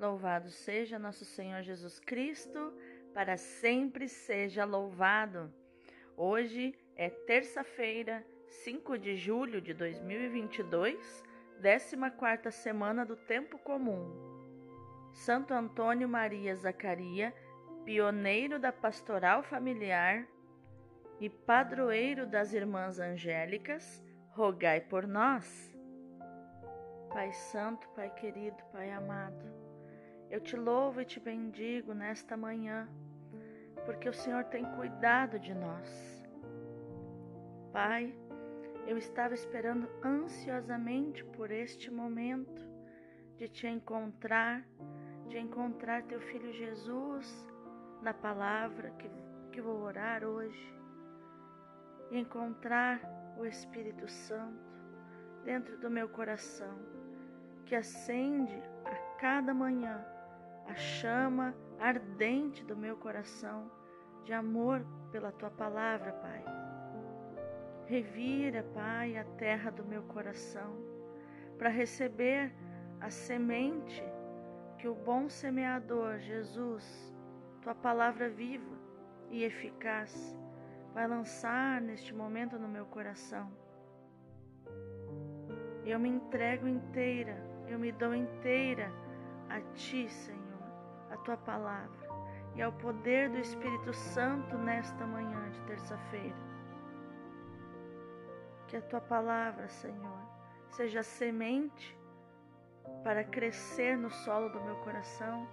Louvado seja nosso Senhor Jesus Cristo, para sempre seja louvado. Hoje é terça-feira, 5 de julho de 2022, 14 semana do tempo comum. Santo Antônio Maria Zacaria, pioneiro da pastoral familiar e padroeiro das irmãs angélicas, rogai por nós. Pai Santo, Pai querido, Pai amado, eu te louvo e te bendigo nesta manhã, porque o Senhor tem cuidado de nós. Pai, eu estava esperando ansiosamente por este momento de te encontrar, de encontrar teu filho Jesus na palavra que, que vou orar hoje, e encontrar o Espírito Santo dentro do meu coração, que acende a cada manhã a chama ardente do meu coração de amor pela tua palavra, Pai. Revira, Pai, a terra do meu coração para receber a semente que o bom semeador, Jesus, tua palavra viva e eficaz, vai lançar neste momento no meu coração. Eu me entrego inteira, eu me dou inteira a ti, Senhor a tua palavra e ao poder do Espírito Santo nesta manhã de terça-feira. Que a tua palavra, Senhor, seja semente para crescer no solo do meu coração,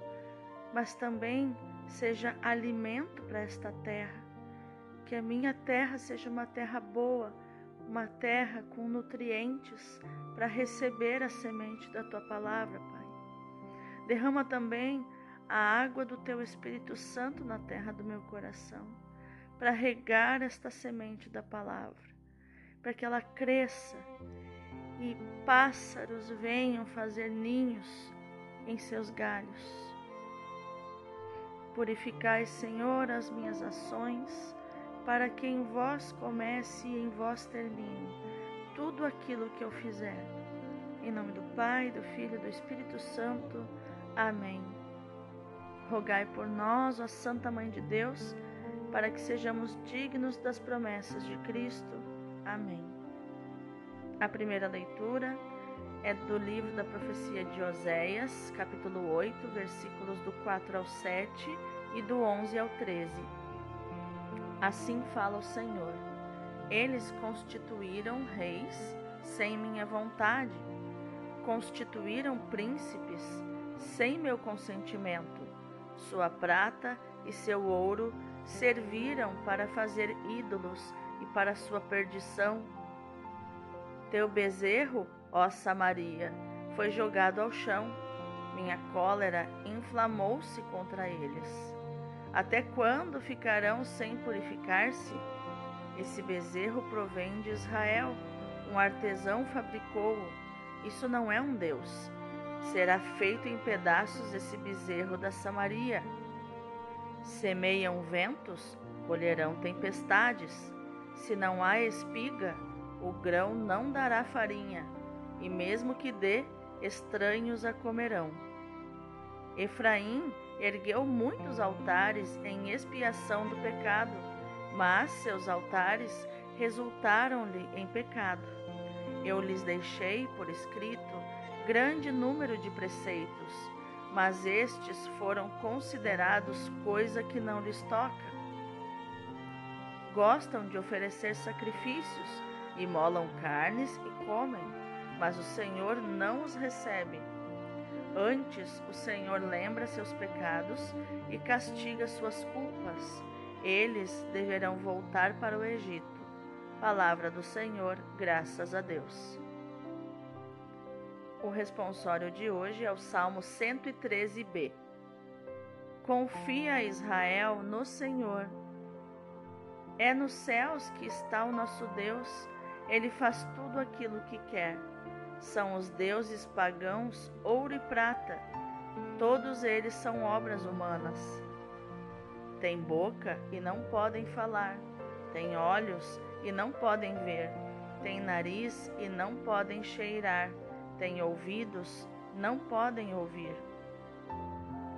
mas também seja alimento para esta terra. Que a minha terra seja uma terra boa, uma terra com nutrientes para receber a semente da tua palavra, Pai. Derrama também a água do teu Espírito Santo na terra do meu coração, para regar esta semente da palavra, para que ela cresça e pássaros venham fazer ninhos em seus galhos. Purificai, Senhor, as minhas ações, para que em vós comece e em vós termine tudo aquilo que eu fizer. Em nome do Pai, do Filho e do Espírito Santo. Amém. Rogai por nós, ó Santa Mãe de Deus, para que sejamos dignos das promessas de Cristo. Amém. A primeira leitura é do livro da profecia de Oséias, capítulo 8, versículos do 4 ao 7 e do 11 ao 13. Assim fala o Senhor: Eles constituíram reis sem minha vontade, constituíram príncipes sem meu consentimento sua prata e seu ouro serviram para fazer ídolos e para sua perdição. Teu bezerro, ó Samaria, foi jogado ao chão. Minha cólera inflamou-se contra eles. Até quando ficarão sem purificar-se? Esse bezerro provém de Israel. Um artesão fabricou-o. Isso não é um Deus será feito em pedaços esse bezerro da Samaria. Semeiam ventos, colherão tempestades. Se não há espiga, o grão não dará farinha, e mesmo que dê, estranhos a comerão. Efraim ergueu muitos altares em expiação do pecado, mas seus altares resultaram-lhe em pecado. Eu lhes deixei por escrito grande número de preceitos, mas estes foram considerados coisa que não lhes toca. Gostam de oferecer sacrifícios, imolam carnes e comem, mas o Senhor não os recebe. Antes, o Senhor lembra seus pecados e castiga suas culpas. Eles deverão voltar para o Egito. Palavra do Senhor, graças a Deus. O responsório de hoje é o Salmo 113b. Confia Israel no Senhor. É nos céus que está o nosso Deus, ele faz tudo aquilo que quer. São os deuses pagãos ouro e prata, todos eles são obras humanas. Tem boca e não podem falar, tem olhos e não podem ver, tem nariz e não podem cheirar têm ouvidos, não podem ouvir.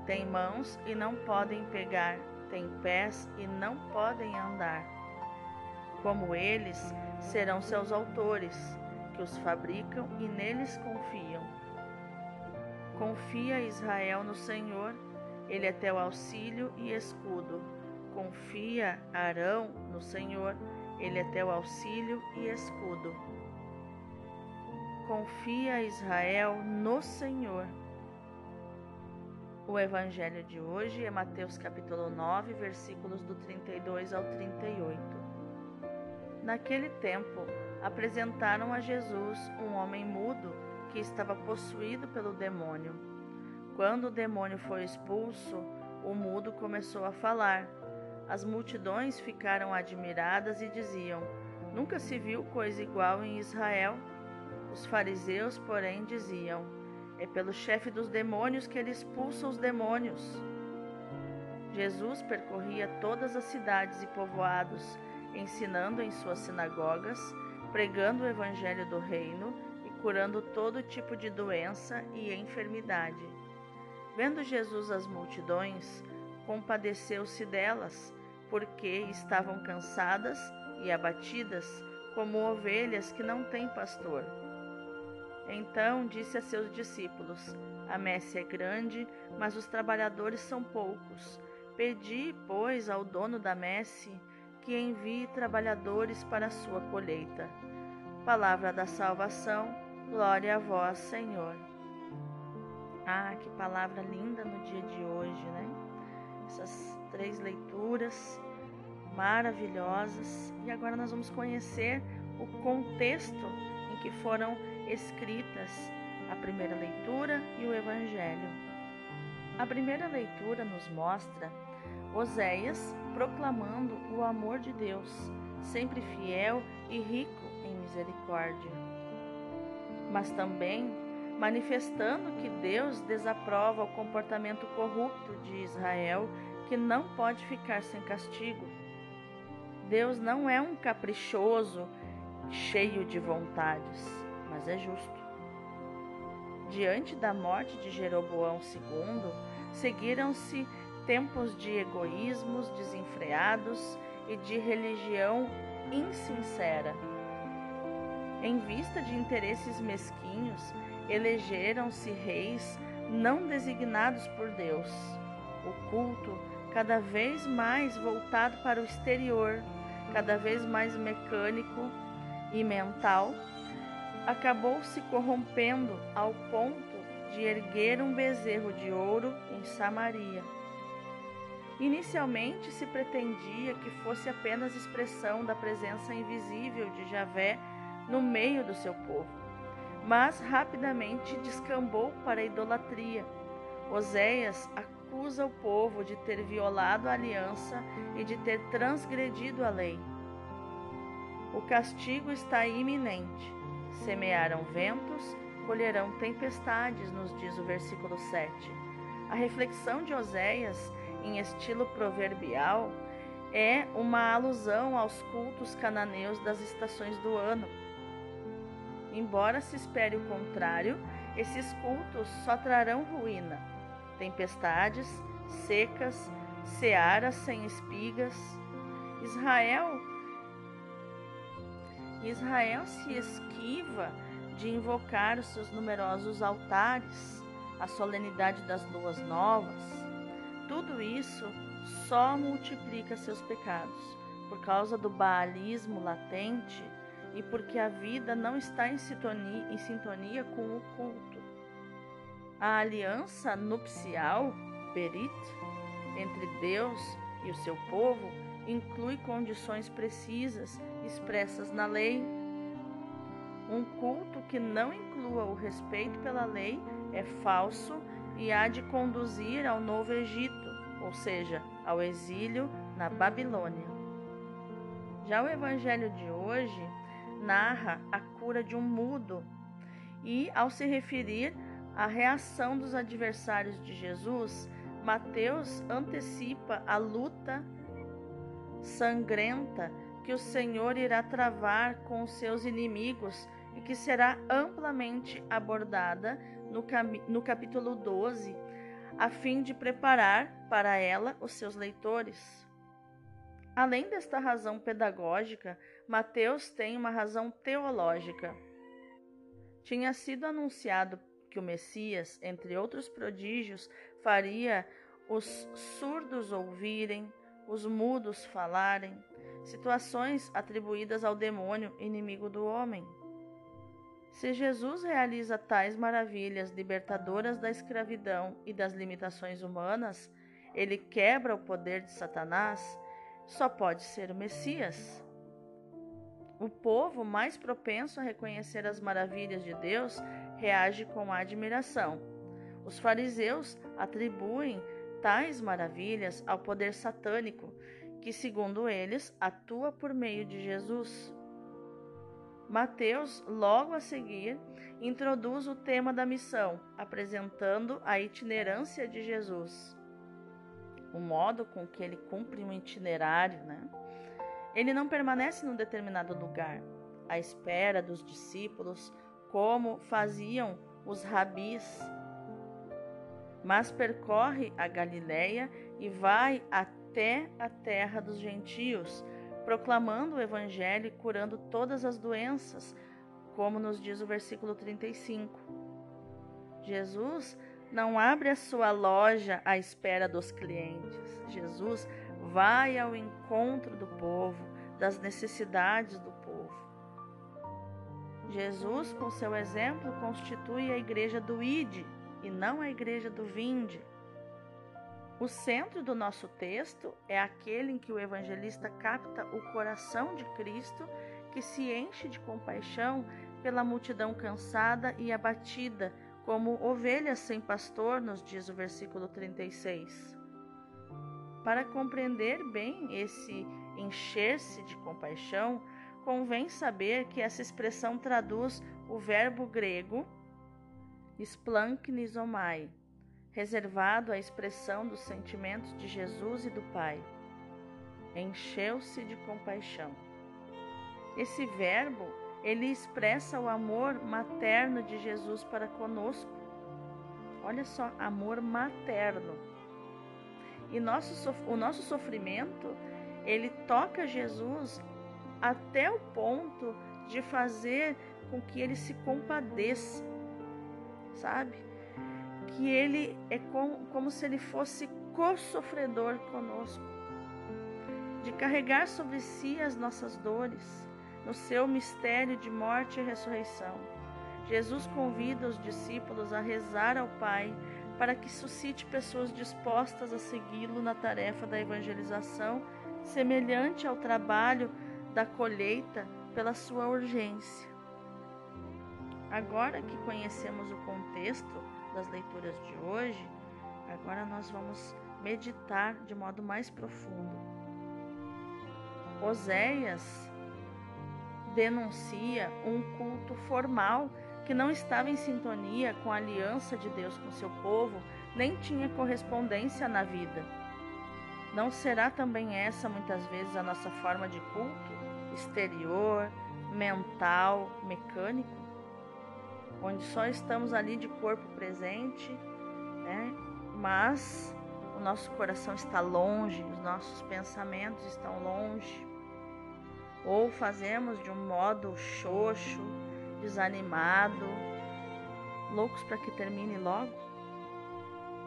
Têm mãos e não podem pegar, têm pés e não podem andar. Como eles, serão seus autores, que os fabricam e neles confiam. Confia Israel no Senhor, ele é teu auxílio e escudo. Confia Arão no Senhor, ele é teu auxílio e escudo. Confia Israel no Senhor o evangelho de hoje é Mateus capítulo 9, versículos do 32 ao 38. Naquele tempo, apresentaram a Jesus um homem mudo que estava possuído pelo demônio. Quando o demônio foi expulso, o mudo começou a falar. As multidões ficaram admiradas e diziam: Nunca se viu coisa igual em Israel. Os fariseus, porém, diziam: é pelo chefe dos demônios que ele expulsa os demônios. Jesus percorria todas as cidades e povoados, ensinando em suas sinagogas, pregando o evangelho do reino e curando todo tipo de doença e enfermidade. Vendo Jesus as multidões, compadeceu-se delas, porque estavam cansadas e abatidas, como ovelhas que não têm pastor. Então disse a seus discípulos: A messe é grande, mas os trabalhadores são poucos. Pedi, pois, ao dono da messe que envie trabalhadores para a sua colheita. Palavra da salvação, glória a vós, Senhor. Ah, que palavra linda no dia de hoje, né? Essas três leituras maravilhosas. E agora nós vamos conhecer o contexto em que foram escritas, a primeira leitura e o Evangelho. A primeira leitura nos mostra Oséias proclamando o amor de Deus, sempre fiel e rico em misericórdia. Mas também manifestando que Deus desaprova o comportamento corrupto de Israel, que não pode ficar sem castigo. Deus não é um caprichoso, cheio de vontades mas é justo. Diante da morte de Jeroboão II, seguiram-se tempos de egoísmos desenfreados e de religião insincera. Em vista de interesses mesquinhos, elegeram-se reis não designados por Deus. O culto, cada vez mais voltado para o exterior, cada vez mais mecânico e mental, acabou se corrompendo ao ponto de erguer um bezerro de ouro em Samaria. Inicialmente se pretendia que fosse apenas expressão da presença invisível de Javé no meio do seu povo, mas rapidamente descambou para a idolatria. Oséias acusa o povo de ter violado a aliança e de ter transgredido a lei. O castigo está iminente. Semearam ventos, colherão tempestades, nos diz o versículo 7. A reflexão de Oséias, em estilo proverbial, é uma alusão aos cultos cananeus das estações do ano. Embora se espere o contrário, esses cultos só trarão ruína, tempestades, secas, searas sem espigas. Israel Israel se esquiva de invocar os seus numerosos altares, a solenidade das luas novas. Tudo isso só multiplica seus pecados por causa do baalismo latente e porque a vida não está em sintonia, em sintonia com o culto. A aliança nupcial, Berit, entre Deus e o seu povo, inclui condições precisas expressas na lei. Um culto que não inclua o respeito pela lei é falso e há de conduzir ao Novo Egito, ou seja, ao exílio na Babilônia. Já o evangelho de hoje narra a cura de um mudo e, ao se referir à reação dos adversários de Jesus, Mateus antecipa a luta sangrenta que o Senhor irá travar com os seus inimigos e que será amplamente abordada no, no capítulo 12, a fim de preparar para ela os seus leitores. Além desta razão pedagógica, Mateus tem uma razão teológica. Tinha sido anunciado que o Messias, entre outros prodígios, faria os surdos ouvirem, os mudos falarem, situações atribuídas ao demônio, inimigo do homem. Se Jesus realiza tais maravilhas libertadoras da escravidão e das limitações humanas, ele quebra o poder de Satanás, só pode ser o Messias. O povo mais propenso a reconhecer as maravilhas de Deus reage com admiração. Os fariseus atribuem tais maravilhas ao poder satânico, que, segundo eles, atua por meio de Jesus. Mateus, logo a seguir, introduz o tema da missão, apresentando a itinerância de Jesus. O modo com que ele cumpre um itinerário, né? Ele não permanece num determinado lugar, à espera dos discípulos, como faziam os rabis, mas percorre a Galiléia e vai até a terra dos gentios, proclamando o Evangelho e curando todas as doenças, como nos diz o versículo 35. Jesus não abre a sua loja à espera dos clientes. Jesus vai ao encontro do povo, das necessidades do povo. Jesus, com seu exemplo, constitui a igreja do Ide e não a igreja do Vinde. O centro do nosso texto é aquele em que o evangelista capta o coração de Cristo, que se enche de compaixão pela multidão cansada e abatida, como ovelhas sem pastor, nos diz o versículo 36. Para compreender bem esse encher-se de compaixão, convém saber que essa expressão traduz o verbo grego splanknizomai, reservado à expressão dos sentimentos de Jesus e do Pai. Encheu-se de compaixão. Esse verbo, ele expressa o amor materno de Jesus para conosco. Olha só, amor materno. E nosso, o nosso sofrimento, ele toca Jesus até o ponto de fazer com que ele se compadeça, sabe? Que ele é como, como se ele fosse co-sofredor conosco, de carregar sobre si as nossas dores, no seu mistério de morte e ressurreição. Jesus convida os discípulos a rezar ao Pai para que suscite pessoas dispostas a segui-lo na tarefa da evangelização, semelhante ao trabalho da colheita pela sua urgência. Agora que conhecemos o contexto das leituras de hoje, agora nós vamos meditar de modo mais profundo. Oséias denuncia um culto formal que não estava em sintonia com a aliança de Deus com seu povo, nem tinha correspondência na vida. Não será também essa muitas vezes a nossa forma de culto? Exterior, mental, mecânico? Onde só estamos ali de corpo presente, né? mas o nosso coração está longe, os nossos pensamentos estão longe. Ou fazemos de um modo xoxo, desanimado, loucos para que termine logo.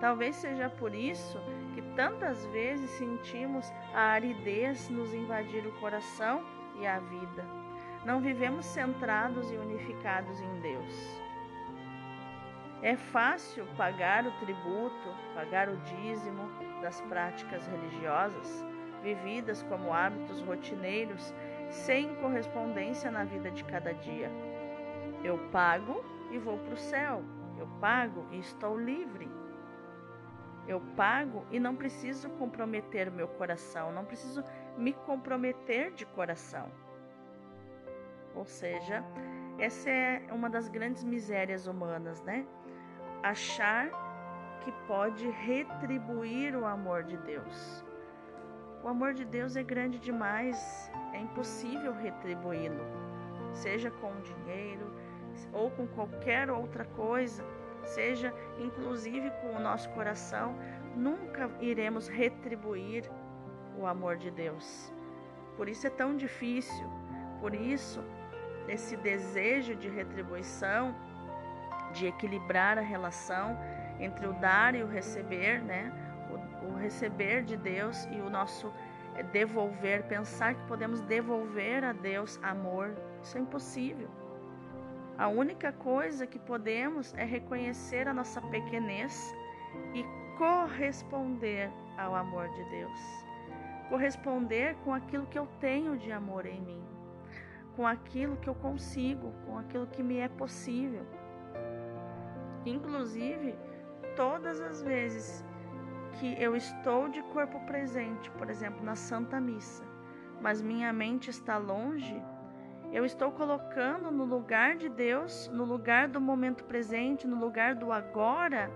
Talvez seja por isso que tantas vezes sentimos a aridez nos invadir o coração e a vida. Não vivemos centrados e unificados em Deus. É fácil pagar o tributo, pagar o dízimo das práticas religiosas, vividas como hábitos rotineiros, sem correspondência na vida de cada dia. Eu pago e vou para o céu. Eu pago e estou livre. Eu pago e não preciso comprometer meu coração, não preciso me comprometer de coração. Ou seja, essa é uma das grandes misérias humanas, né? achar que pode retribuir o amor de Deus. O amor de Deus é grande demais, é impossível retribuí-lo, seja com dinheiro ou com qualquer outra coisa. seja inclusive com o nosso coração, nunca iremos retribuir o amor de Deus. Por isso é tão difícil, por isso esse desejo de retribuição, de equilibrar a relação entre o dar e o receber, né? O, o receber de Deus e o nosso devolver, pensar que podemos devolver a Deus amor, isso é impossível. A única coisa que podemos é reconhecer a nossa pequenez e corresponder ao amor de Deus. Corresponder com aquilo que eu tenho de amor em mim, com aquilo que eu consigo, com aquilo que me é possível. Inclusive, todas as vezes que eu estou de corpo presente, por exemplo, na Santa Missa, mas minha mente está longe, eu estou colocando no lugar de Deus, no lugar do momento presente, no lugar do agora,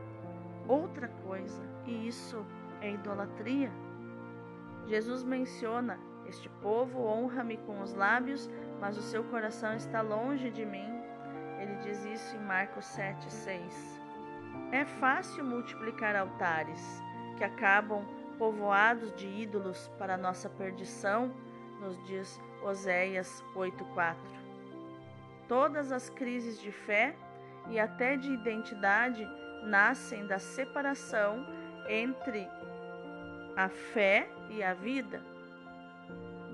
outra coisa, e isso é idolatria. Jesus menciona: Este povo honra-me com os lábios, mas o seu coração está longe de mim. Ele diz isso em Marcos 7, 6. É fácil multiplicar altares que acabam povoados de ídolos para nossa perdição, nos diz Oséias 8:4. Todas as crises de fé e até de identidade nascem da separação entre a fé e a vida.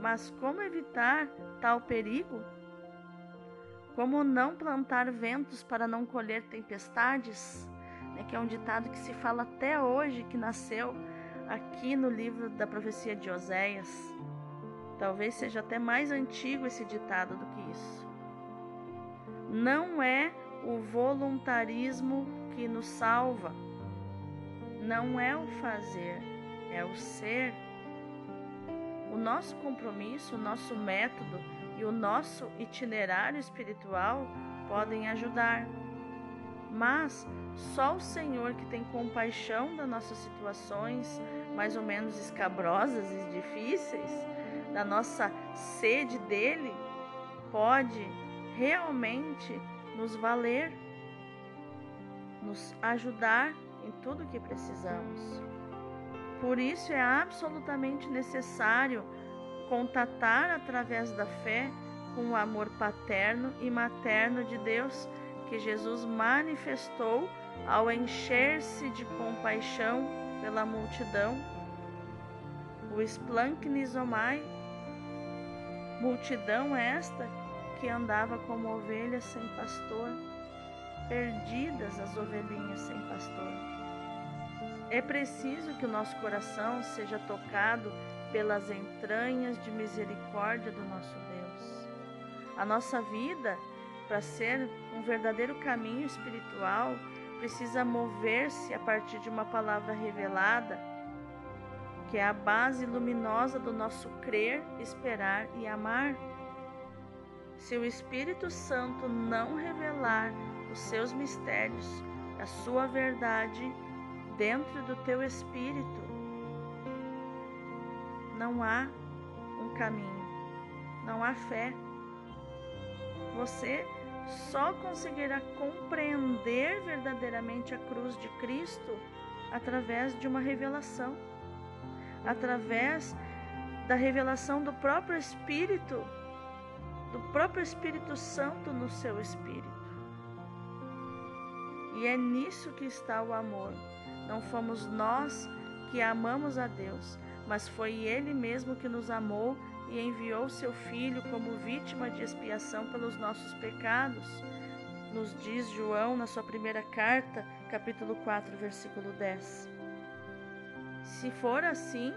Mas como evitar tal perigo? Como não plantar ventos para não colher tempestades? É que é um ditado que se fala até hoje, que nasceu aqui no livro da profecia de Oséias. Talvez seja até mais antigo esse ditado do que isso. Não é o voluntarismo que nos salva, não é o fazer, é o ser. Nosso compromisso, o nosso método e o nosso itinerário espiritual podem ajudar, mas só o Senhor que tem compaixão das nossas situações mais ou menos escabrosas e difíceis da nossa sede dele, pode realmente nos valer, nos ajudar em tudo que precisamos. Por isso é absolutamente necessário contatar através da fé com o amor paterno e materno de Deus que Jesus manifestou ao encher-se de compaixão pela multidão. O esplancnizomai Multidão esta que andava como ovelhas sem pastor, perdidas as ovelhinhas sem pastor. É preciso que o nosso coração seja tocado pelas entranhas de misericórdia do nosso Deus. A nossa vida, para ser um verdadeiro caminho espiritual, precisa mover-se a partir de uma palavra revelada que é a base luminosa do nosso crer, esperar e amar. Se o Espírito Santo não revelar os seus mistérios, a sua verdade dentro do teu espírito, não há um caminho, não há fé. Você só conseguirá compreender verdadeiramente a cruz de Cristo através de uma revelação através da revelação do próprio Espírito, do próprio Espírito Santo no seu espírito. E é nisso que está o amor. Não fomos nós que amamos a Deus, mas foi Ele mesmo que nos amou e enviou seu Filho como vítima de expiação pelos nossos pecados. Nos diz João na sua primeira carta, capítulo 4, versículo 10. Se for assim,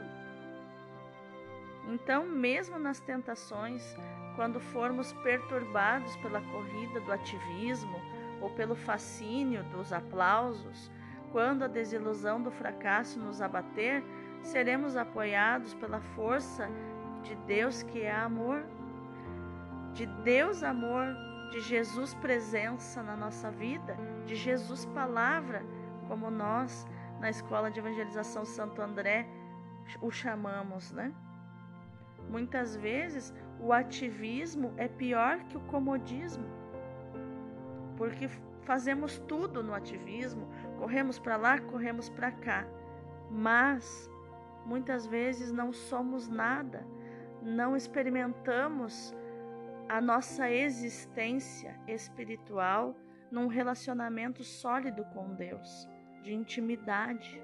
então, mesmo nas tentações, quando formos perturbados pela corrida do ativismo ou pelo fascínio dos aplausos, quando a desilusão do fracasso nos abater, seremos apoiados pela força de Deus que é amor, de Deus amor, de Jesus presença na nossa vida, de Jesus palavra, como nós na Escola de Evangelização Santo André o chamamos, né? Muitas vezes o ativismo é pior que o comodismo, porque fazemos tudo no ativismo, corremos para lá, corremos para cá, mas muitas vezes não somos nada, não experimentamos a nossa existência espiritual num relacionamento sólido com Deus, de intimidade.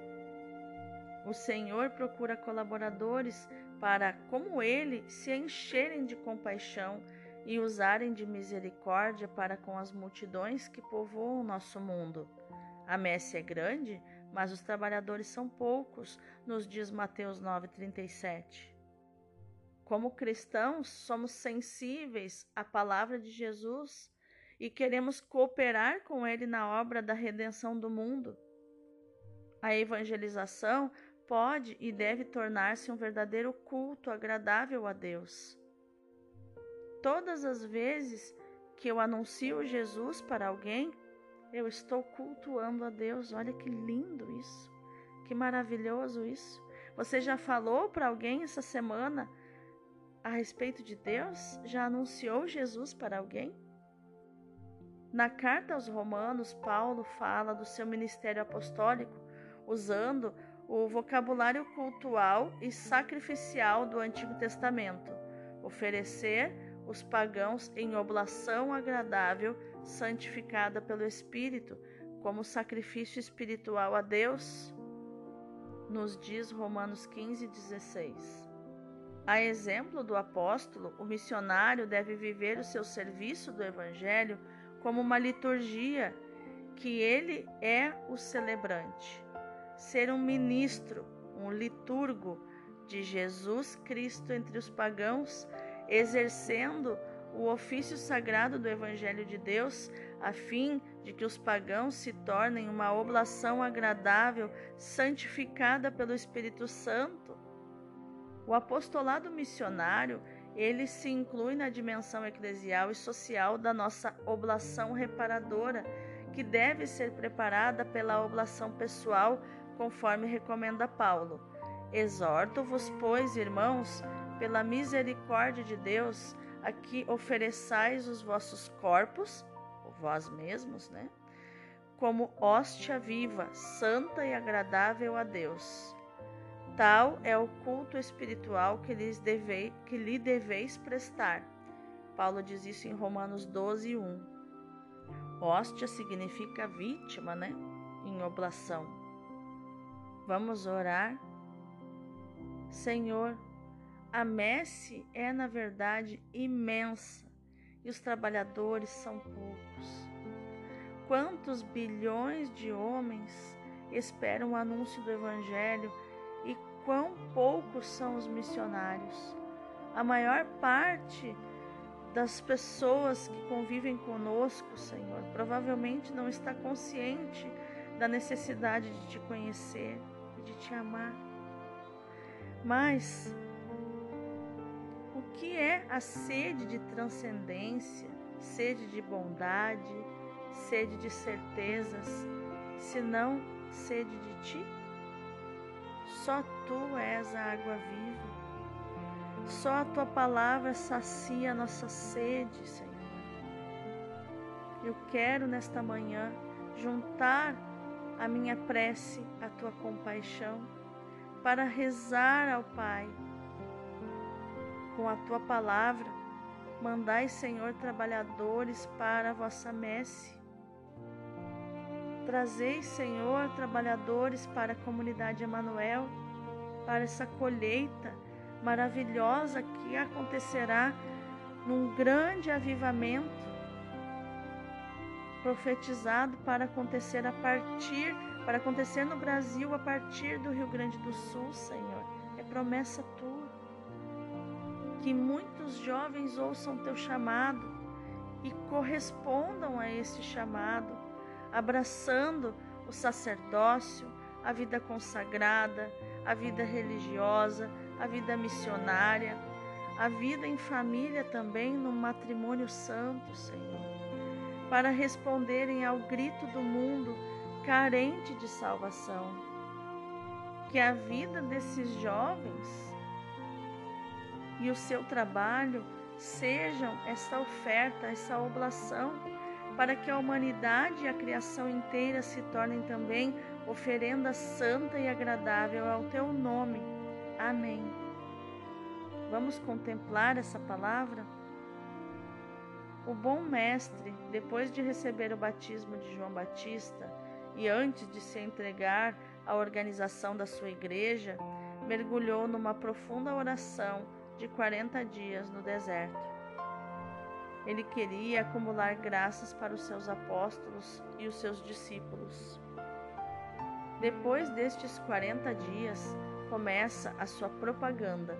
O Senhor procura colaboradores para, como ele, se encherem de compaixão e usarem de misericórdia para com as multidões que povoam o nosso mundo. A messe é grande, mas os trabalhadores são poucos, nos diz Mateus 9,37. Como cristãos, somos sensíveis à palavra de Jesus e queremos cooperar com Ele na obra da redenção do mundo. A evangelização pode e deve tornar-se um verdadeiro culto agradável a Deus. Todas as vezes que eu anuncio Jesus para alguém, eu estou cultuando a Deus. Olha que lindo isso, que maravilhoso isso. Você já falou para alguém essa semana a respeito de Deus? Já anunciou Jesus para alguém? Na carta aos Romanos, Paulo fala do seu ministério apostólico usando o vocabulário cultual e sacrificial do Antigo Testamento, oferecer os pagãos em oblação agradável, santificada pelo Espírito, como sacrifício espiritual a Deus, nos diz Romanos 15, 16. A exemplo do apóstolo, o missionário deve viver o seu serviço do Evangelho como uma liturgia que ele é o celebrante. Ser um ministro, um liturgo de Jesus Cristo entre os pagãos exercendo o ofício sagrado do Evangelho de Deus, a fim de que os pagãos se tornem uma oblação agradável, santificada pelo Espírito Santo. O apostolado missionário, ele se inclui na dimensão eclesial e social da nossa oblação reparadora, que deve ser preparada pela oblação pessoal, conforme recomenda Paulo. Exorto-vos, pois, irmãos, pela misericórdia de Deus, a que ofereçais os vossos corpos, vós mesmos, né? Como hóstia viva, santa e agradável a Deus. Tal é o culto espiritual que, lhes deve, que lhe deveis prestar. Paulo diz isso em Romanos 12, 1. Hóstia significa vítima, né? Em oblação. Vamos orar. Senhor, a messe é, na verdade, imensa e os trabalhadores são poucos. Quantos bilhões de homens esperam o anúncio do Evangelho e quão poucos são os missionários? A maior parte das pessoas que convivem conosco, Senhor, provavelmente não está consciente da necessidade de te conhecer e de te amar. Mas que é a sede de transcendência, sede de bondade, sede de certezas, senão sede de ti? Só tu és a água viva. Só a tua palavra sacia a nossa sede, Senhor. Eu quero nesta manhã juntar a minha prece à tua compaixão para rezar ao Pai com a tua palavra, mandai, Senhor, trabalhadores para a vossa messe. Trazei, Senhor, trabalhadores para a comunidade Emanuel, para essa colheita maravilhosa que acontecerá num grande avivamento profetizado para acontecer a partir, para acontecer no Brasil a partir do Rio Grande do Sul, Senhor. É promessa tua que muitos jovens ouçam teu chamado e correspondam a esse chamado, abraçando o sacerdócio, a vida consagrada, a vida religiosa, a vida missionária, a vida em família também no matrimônio santo, Senhor, para responderem ao grito do mundo carente de salvação. Que a vida desses jovens e o seu trabalho sejam essa oferta, essa oblação para que a humanidade e a criação inteira se tornem também oferenda santa e agradável ao teu nome. Amém. Vamos contemplar essa palavra? O bom mestre, depois de receber o batismo de João Batista e antes de se entregar à organização da sua igreja, mergulhou numa profunda oração de 40 dias no deserto. Ele queria acumular graças para os seus apóstolos e os seus discípulos. Depois destes 40 dias, começa a sua propaganda.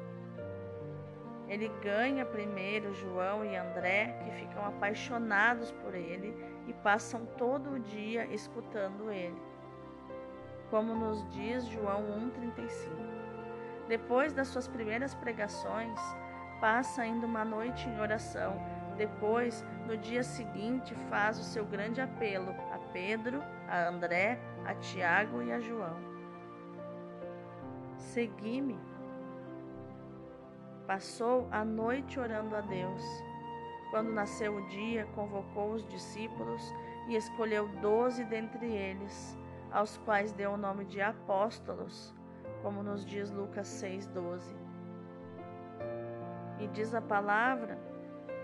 Ele ganha primeiro João e André, que ficam apaixonados por ele e passam todo o dia escutando ele. Como nos diz João 1,35. Depois das suas primeiras pregações, passa ainda uma noite em oração. Depois, no dia seguinte, faz o seu grande apelo a Pedro, a André, a Tiago e a João. Segui-me. Passou a noite orando a Deus. Quando nasceu o dia, convocou os discípulos e escolheu doze dentre eles, aos quais deu o nome de apóstolos, como nos diz Lucas 6,12. E diz a palavra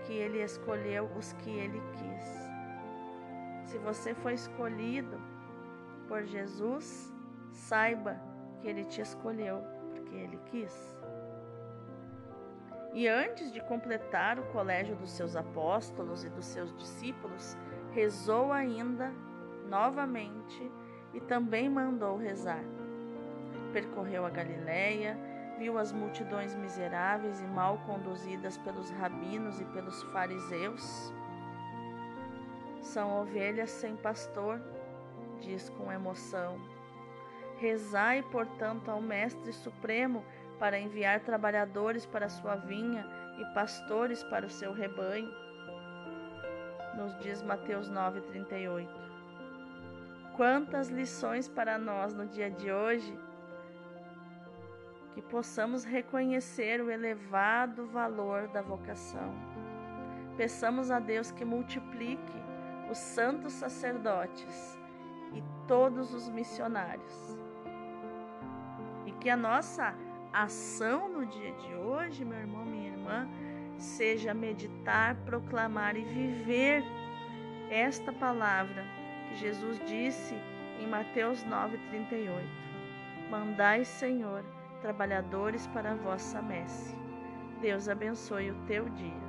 que ele escolheu os que ele quis. Se você foi escolhido por Jesus, saiba que ele te escolheu porque ele quis. E antes de completar o colégio dos seus apóstolos e dos seus discípulos, rezou ainda novamente e também mandou rezar. Percorreu a Galiléia, viu as multidões miseráveis e mal conduzidas pelos rabinos e pelos fariseus. São ovelhas sem pastor, diz com emoção. Rezai, portanto, ao Mestre Supremo para enviar trabalhadores para a sua vinha e pastores para o seu rebanho. Nos diz Mateus 9,38. Quantas lições para nós no dia de hoje, que possamos reconhecer o elevado valor da vocação. Peçamos a Deus que multiplique os santos sacerdotes e todos os missionários. E que a nossa ação no dia de hoje, meu irmão, minha irmã, seja meditar, proclamar e viver esta palavra que Jesus disse em Mateus 9:38. Mandai, Senhor, trabalhadores para a vossa messe. Deus abençoe o teu dia.